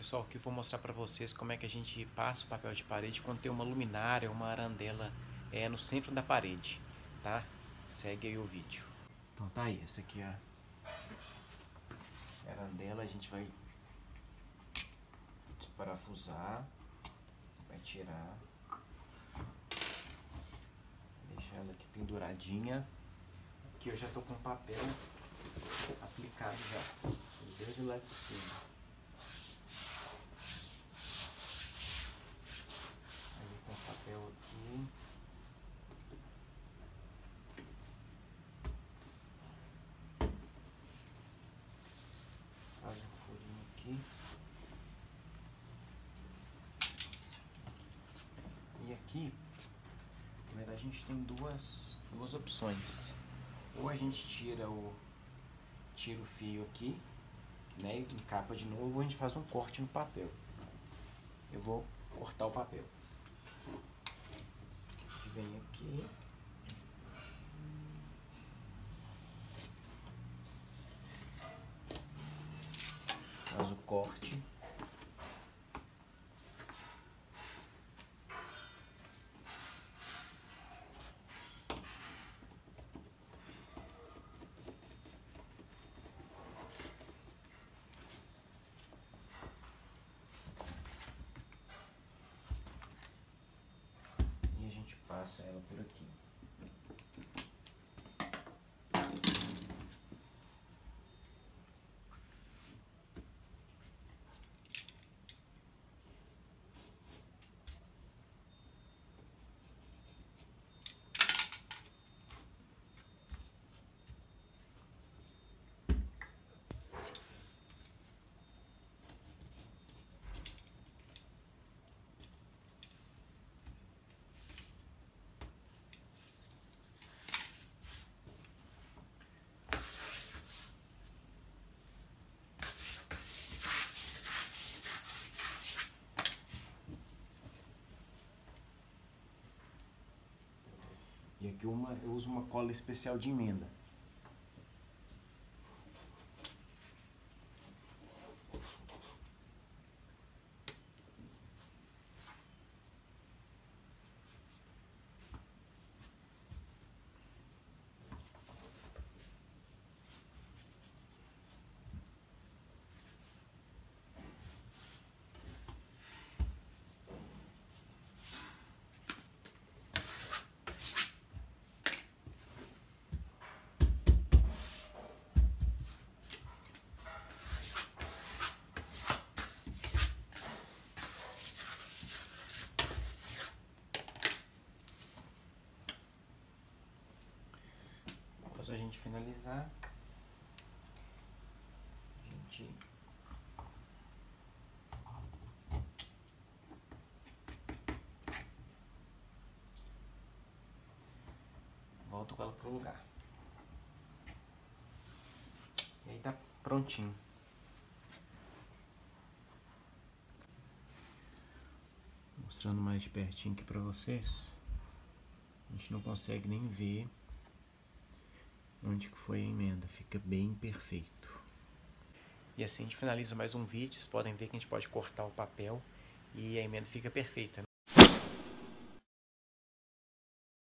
Pessoal, aqui eu vou mostrar para vocês como é que a gente passa o papel de parede quando tem uma luminária, uma arandela é, no centro da parede, tá? Segue aí o vídeo. Então tá aí, essa aqui é a arandela, a gente vai desparafusar, vai tirar, deixar ela aqui penduradinha. Aqui eu já tô com papel aplicado já, desde lá de cima. papel aqui. Faz um furinho aqui. E aqui, na verdade, a gente tem duas, duas opções. Ou a gente tira o, tira o fio aqui, né, e encapa de novo, ou a gente faz um corte no papel. Eu vou cortar o papel vem aqui. Faz o corte. passa ela por aqui. E aqui uma, eu uso uma cola especial de emenda. A gente finalizar, a gente volta com ela pro lugar. E aí tá prontinho. Mostrando mais de pertinho aqui pra vocês. A gente não consegue nem ver onde que foi a emenda, fica bem perfeito. E assim a gente finaliza mais um vídeo, vocês podem ver que a gente pode cortar o papel e a emenda fica perfeita.